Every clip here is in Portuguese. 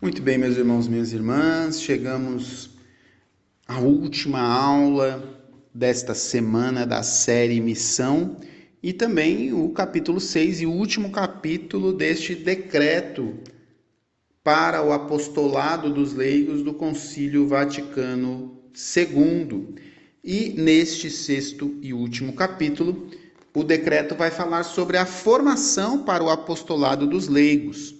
Muito bem, meus irmãos, minhas irmãs, chegamos à última aula desta semana da série Missão e também o capítulo 6 e o último capítulo deste decreto para o apostolado dos leigos do Concílio Vaticano II. E neste sexto e último capítulo, o decreto vai falar sobre a formação para o apostolado dos leigos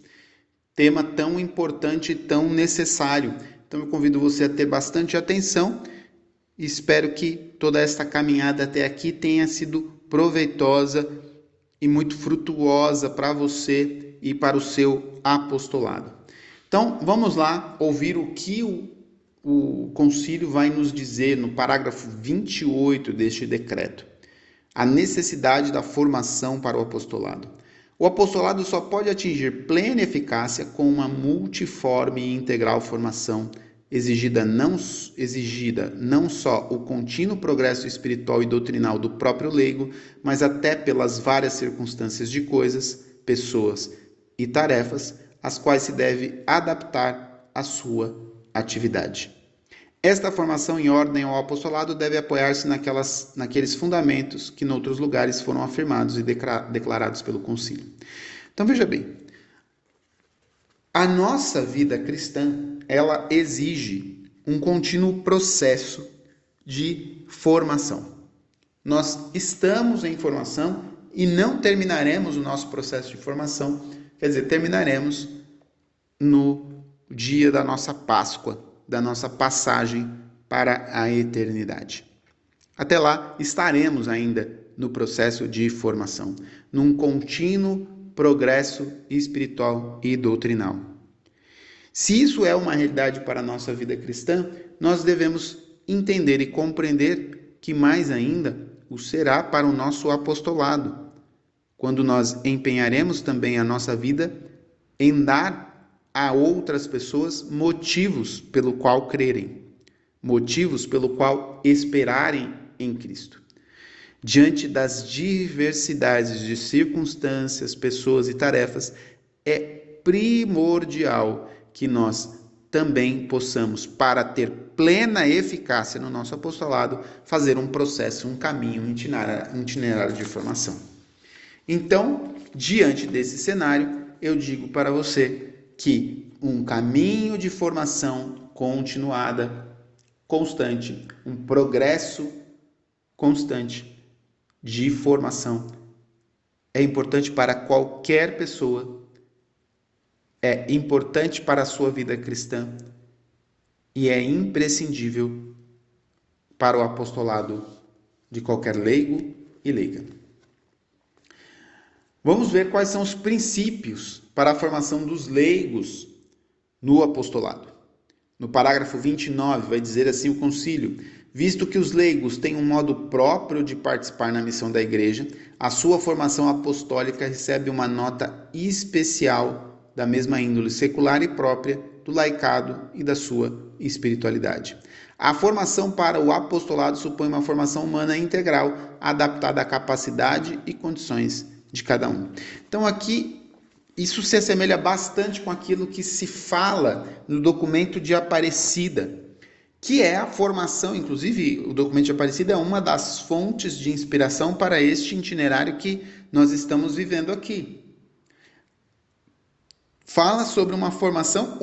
tema tão importante e tão necessário. Então eu convido você a ter bastante atenção espero que toda esta caminhada até aqui tenha sido proveitosa e muito frutuosa para você e para o seu apostolado. Então vamos lá ouvir o que o, o concílio vai nos dizer no parágrafo 28 deste decreto. A necessidade da formação para o apostolado. O apostolado só pode atingir plena eficácia com uma multiforme e integral formação exigida não, exigida não só o contínuo progresso espiritual e doutrinal do próprio leigo, mas até pelas várias circunstâncias de coisas, pessoas e tarefas às quais se deve adaptar a sua atividade. Esta formação em ordem ao apostolado deve apoiar-se naquelas, naqueles fundamentos que, em outros lugares, foram afirmados e declarados pelo concílio. Então, veja bem, a nossa vida cristã, ela exige um contínuo processo de formação. Nós estamos em formação e não terminaremos o nosso processo de formação, quer dizer, terminaremos no dia da nossa Páscoa, da nossa passagem para a eternidade. Até lá, estaremos ainda no processo de formação, num contínuo progresso espiritual e doutrinal. Se isso é uma realidade para a nossa vida cristã, nós devemos entender e compreender que mais ainda o será para o nosso apostolado, quando nós empenharemos também a nossa vida em dar a outras pessoas motivos pelo qual crerem, motivos pelo qual esperarem em Cristo. Diante das diversidades de circunstâncias, pessoas e tarefas, é primordial que nós também possamos, para ter plena eficácia no nosso apostolado, fazer um processo, um caminho, um itinerário, itinerário de formação. Então, diante desse cenário, eu digo para você que um caminho de formação continuada, constante, um progresso constante de formação é importante para qualquer pessoa, é importante para a sua vida cristã e é imprescindível para o apostolado de qualquer leigo e leiga. Vamos ver quais são os princípios para a formação dos leigos no apostolado. No parágrafo 29, vai dizer assim o concílio: visto que os leigos têm um modo próprio de participar na missão da igreja, a sua formação apostólica recebe uma nota especial da mesma índole secular e própria do laicado e da sua espiritualidade. A formação para o apostolado supõe uma formação humana integral, adaptada à capacidade e condições de cada um. Então aqui isso se assemelha bastante com aquilo que se fala no documento de Aparecida, que é a formação, inclusive o documento de Aparecida é uma das fontes de inspiração para este itinerário que nós estamos vivendo aqui. Fala sobre uma formação